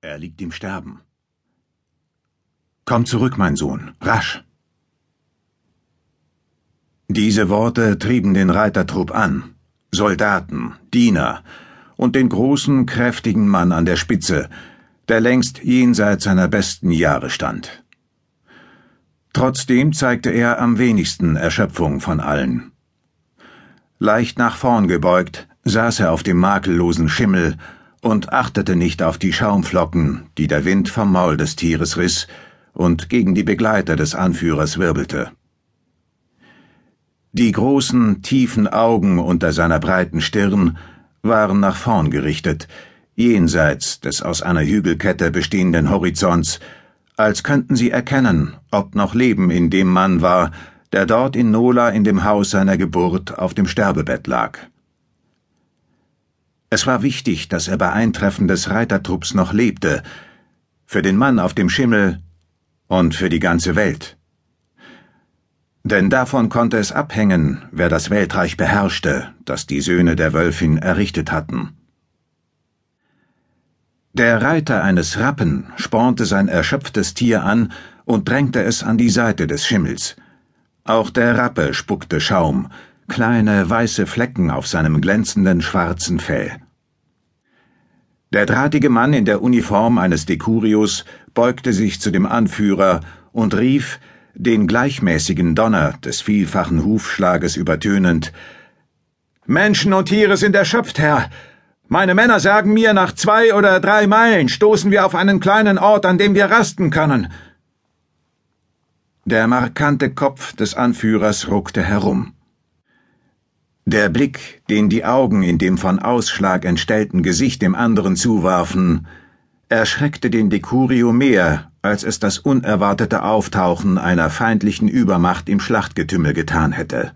Er liegt im Sterben. Komm zurück, mein Sohn, rasch. Diese Worte trieben den Reitertrupp an. Soldaten, Diener und den großen, kräftigen Mann an der Spitze, der längst jenseits seiner besten Jahre stand. Trotzdem zeigte er am wenigsten Erschöpfung von allen. Leicht nach vorn gebeugt saß er auf dem makellosen Schimmel und achtete nicht auf die Schaumflocken, die der Wind vom Maul des Tieres riss und gegen die Begleiter des Anführers wirbelte. Die großen, tiefen Augen unter seiner breiten Stirn waren nach vorn gerichtet, jenseits des aus einer Hügelkette bestehenden Horizonts, als könnten sie erkennen, ob noch Leben in dem Mann war, der dort in Nola in dem Haus seiner Geburt auf dem Sterbebett lag. Es war wichtig, dass er bei Eintreffen des Reitertrupps noch lebte, für den Mann auf dem Schimmel und für die ganze Welt. Denn davon konnte es abhängen, wer das Weltreich beherrschte, das die Söhne der Wölfin errichtet hatten. Der Reiter eines Rappen spornte sein erschöpftes Tier an und drängte es an die Seite des Schimmels. Auch der Rappe spuckte Schaum, kleine weiße Flecken auf seinem glänzenden schwarzen Fell. Der drahtige Mann in der Uniform eines Dekurios beugte sich zu dem Anführer und rief, den gleichmäßigen Donner des vielfachen Hufschlages übertönend Menschen und Tiere sind erschöpft, Herr. Meine Männer sagen mir, nach zwei oder drei Meilen stoßen wir auf einen kleinen Ort, an dem wir rasten können. Der markante Kopf des Anführers ruckte herum. Der Blick, den die Augen in dem von Ausschlag entstellten Gesicht dem anderen zuwarfen, erschreckte den Decurio mehr, als es das unerwartete Auftauchen einer feindlichen Übermacht im Schlachtgetümmel getan hätte.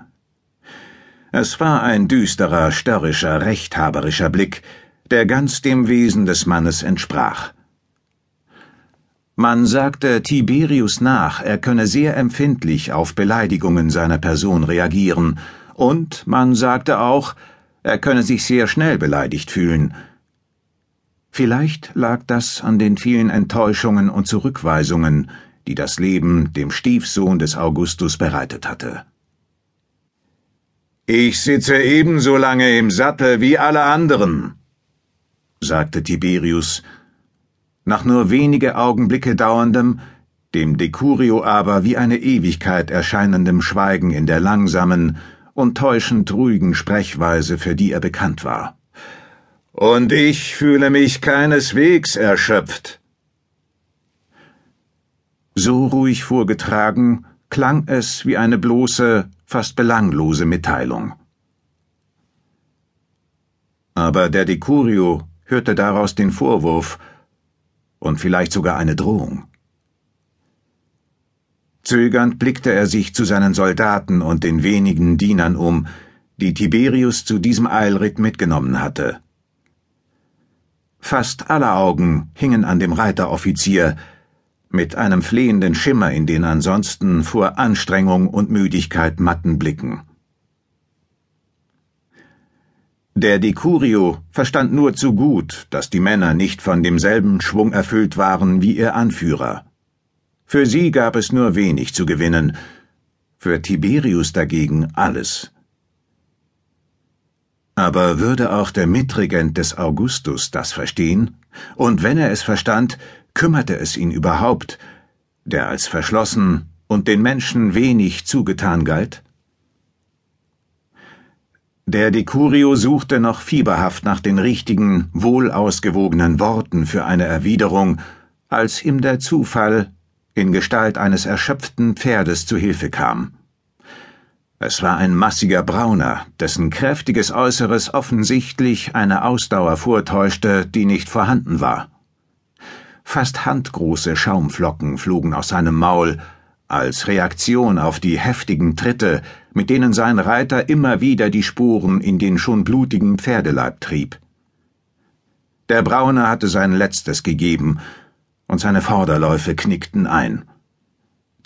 Es war ein düsterer, störrischer, rechthaberischer Blick, der ganz dem Wesen des Mannes entsprach. Man sagte Tiberius nach, er könne sehr empfindlich auf Beleidigungen seiner Person reagieren, und man sagte auch, er könne sich sehr schnell beleidigt fühlen. Vielleicht lag das an den vielen Enttäuschungen und Zurückweisungen, die das Leben dem Stiefsohn des Augustus bereitet hatte. Ich sitze ebenso lange im Sattel wie alle anderen, sagte Tiberius, nach nur wenige Augenblicke dauerndem, dem Decurio aber wie eine Ewigkeit erscheinendem Schweigen in der langsamen, und täuschend ruhigen Sprechweise, für die er bekannt war. Und ich fühle mich keineswegs erschöpft. So ruhig vorgetragen, klang es wie eine bloße, fast belanglose Mitteilung. Aber der Decurio hörte daraus den Vorwurf und vielleicht sogar eine Drohung. Zögernd blickte er sich zu seinen Soldaten und den wenigen Dienern um, die Tiberius zu diesem Eilritt mitgenommen hatte. Fast alle Augen hingen an dem Reiteroffizier, mit einem flehenden Schimmer in den ansonsten vor Anstrengung und Müdigkeit matten Blicken. Der Decurio verstand nur zu gut, dass die Männer nicht von demselben Schwung erfüllt waren wie ihr Anführer. Für sie gab es nur wenig zu gewinnen, für Tiberius dagegen alles. Aber würde auch der Mitregent des Augustus das verstehen? Und wenn er es verstand, kümmerte es ihn überhaupt, der als verschlossen und den Menschen wenig zugetan galt? Der Decurio suchte noch fieberhaft nach den richtigen, wohlausgewogenen Worten für eine Erwiderung, als ihm der Zufall in Gestalt eines erschöpften Pferdes zu Hilfe kam. Es war ein massiger Brauner, dessen kräftiges Äußeres offensichtlich eine Ausdauer vortäuschte, die nicht vorhanden war. Fast handgroße Schaumflocken flogen aus seinem Maul, als Reaktion auf die heftigen Tritte, mit denen sein Reiter immer wieder die Spuren in den schon blutigen Pferdeleib trieb. Der Braune hatte sein Letztes gegeben, und seine Vorderläufe knickten ein.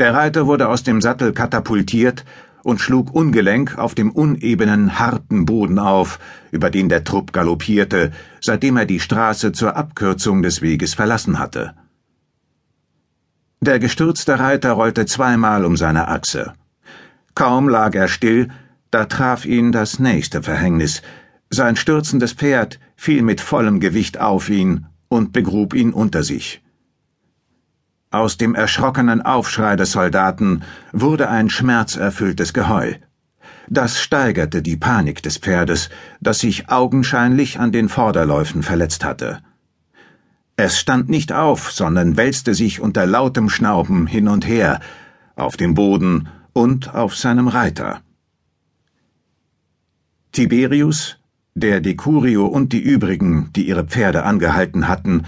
Der Reiter wurde aus dem Sattel katapultiert und schlug ungelenk auf dem unebenen, harten Boden auf, über den der Trupp galoppierte, seitdem er die Straße zur Abkürzung des Weges verlassen hatte. Der gestürzte Reiter rollte zweimal um seine Achse. Kaum lag er still, da traf ihn das nächste Verhängnis. Sein stürzendes Pferd fiel mit vollem Gewicht auf ihn und begrub ihn unter sich. Aus dem erschrockenen Aufschrei des Soldaten wurde ein schmerzerfülltes Geheul. Das steigerte die Panik des Pferdes, das sich augenscheinlich an den Vorderläufen verletzt hatte. Es stand nicht auf, sondern wälzte sich unter lautem Schnauben hin und her, auf dem Boden und auf seinem Reiter. Tiberius, der Decurio und die übrigen, die ihre Pferde angehalten hatten,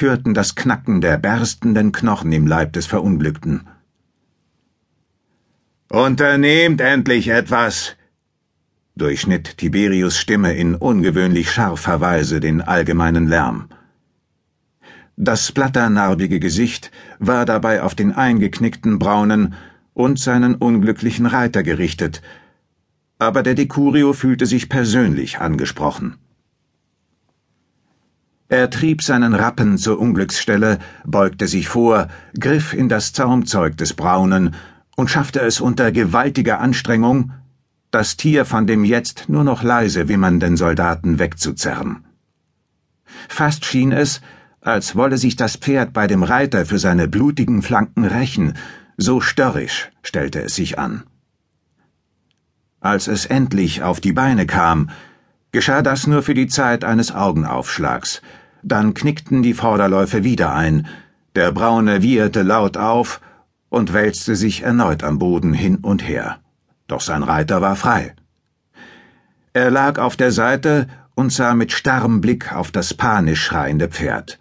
hörten das Knacken der berstenden Knochen im Leib des Verunglückten. Unternehmt endlich etwas! durchschnitt Tiberius Stimme in ungewöhnlich scharfer Weise den allgemeinen Lärm. Das blatternarbige Gesicht war dabei auf den eingeknickten braunen und seinen unglücklichen Reiter gerichtet, aber der Decurio fühlte sich persönlich angesprochen. Er trieb seinen Rappen zur Unglücksstelle, beugte sich vor, griff in das Zaumzeug des Braunen und schaffte es unter gewaltiger Anstrengung, das Tier von dem jetzt nur noch leise wimmernden Soldaten wegzuzerren. Fast schien es, als wolle sich das Pferd bei dem Reiter für seine blutigen Flanken rächen, so störrisch stellte es sich an. Als es endlich auf die Beine kam, geschah das nur für die Zeit eines Augenaufschlags, dann knickten die Vorderläufe wieder ein, der Braune wieherte laut auf und wälzte sich erneut am Boden hin und her. Doch sein Reiter war frei. Er lag auf der Seite und sah mit starrem Blick auf das panisch schreiende Pferd.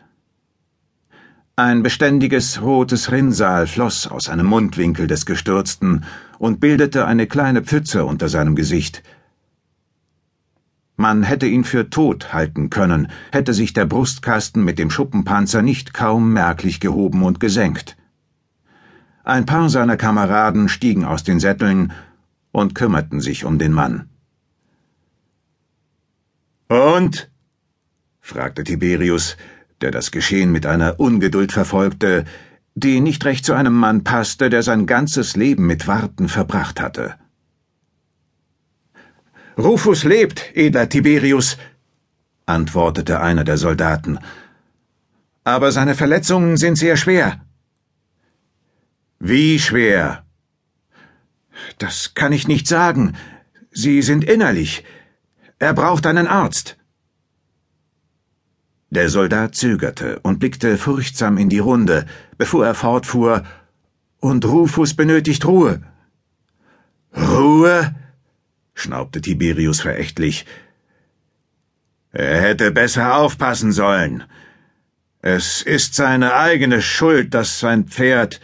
Ein beständiges rotes Rinnsal floss aus einem Mundwinkel des Gestürzten und bildete eine kleine Pfütze unter seinem Gesicht. Man hätte ihn für tot halten können, hätte sich der Brustkasten mit dem Schuppenpanzer nicht kaum merklich gehoben und gesenkt. Ein paar seiner Kameraden stiegen aus den Sätteln und kümmerten sich um den Mann. Und? fragte Tiberius, der das Geschehen mit einer Ungeduld verfolgte, die nicht recht zu einem Mann passte, der sein ganzes Leben mit Warten verbracht hatte. Rufus lebt, edler Tiberius, antwortete einer der Soldaten. Aber seine Verletzungen sind sehr schwer. Wie schwer? Das kann ich nicht sagen. Sie sind innerlich. Er braucht einen Arzt. Der Soldat zögerte und blickte furchtsam in die Runde, bevor er fortfuhr Und Rufus benötigt Ruhe. Ruhe? Schnaubte Tiberius verächtlich. Er hätte besser aufpassen sollen. Es ist seine eigene Schuld, dass sein Pferd.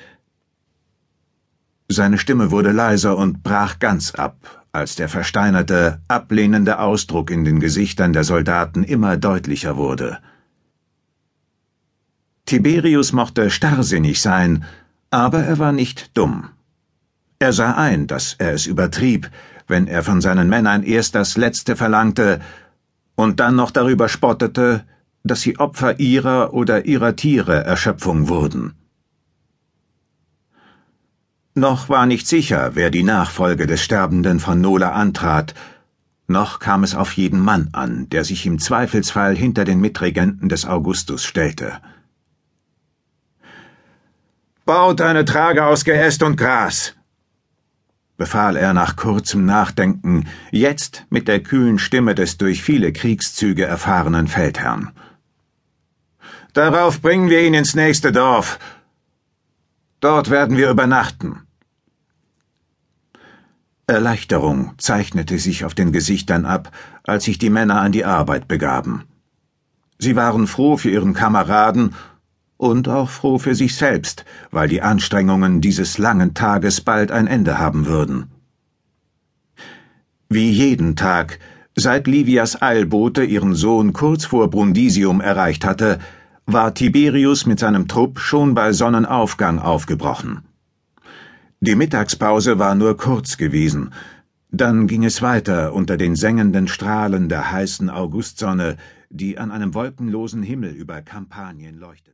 Seine Stimme wurde leiser und brach ganz ab, als der versteinerte, ablehnende Ausdruck in den Gesichtern der Soldaten immer deutlicher wurde. Tiberius mochte starrsinnig sein, aber er war nicht dumm. Er sah ein, dass er es übertrieb, wenn er von seinen Männern erst das Letzte verlangte und dann noch darüber spottete, dass sie Opfer ihrer oder ihrer Tiere Erschöpfung wurden. Noch war nicht sicher, wer die Nachfolge des Sterbenden von Nola antrat, noch kam es auf jeden Mann an, der sich im Zweifelsfall hinter den Mitregenten des Augustus stellte. Baut eine Trage aus Geäst und Gras, befahl er nach kurzem Nachdenken, jetzt mit der kühlen Stimme des durch viele Kriegszüge erfahrenen Feldherrn. Darauf bringen wir ihn ins nächste Dorf. Dort werden wir übernachten. Erleichterung zeichnete sich auf den Gesichtern ab, als sich die Männer an die Arbeit begaben. Sie waren froh für ihren Kameraden und auch froh für sich selbst, weil die Anstrengungen dieses langen Tages bald ein Ende haben würden. Wie jeden Tag, seit Livias Eilbote ihren Sohn kurz vor Brundisium erreicht hatte, war Tiberius mit seinem Trupp schon bei Sonnenaufgang aufgebrochen. Die Mittagspause war nur kurz gewesen. Dann ging es weiter unter den sengenden Strahlen der heißen Augustsonne, die an einem wolkenlosen Himmel über Kampanien leuchtet.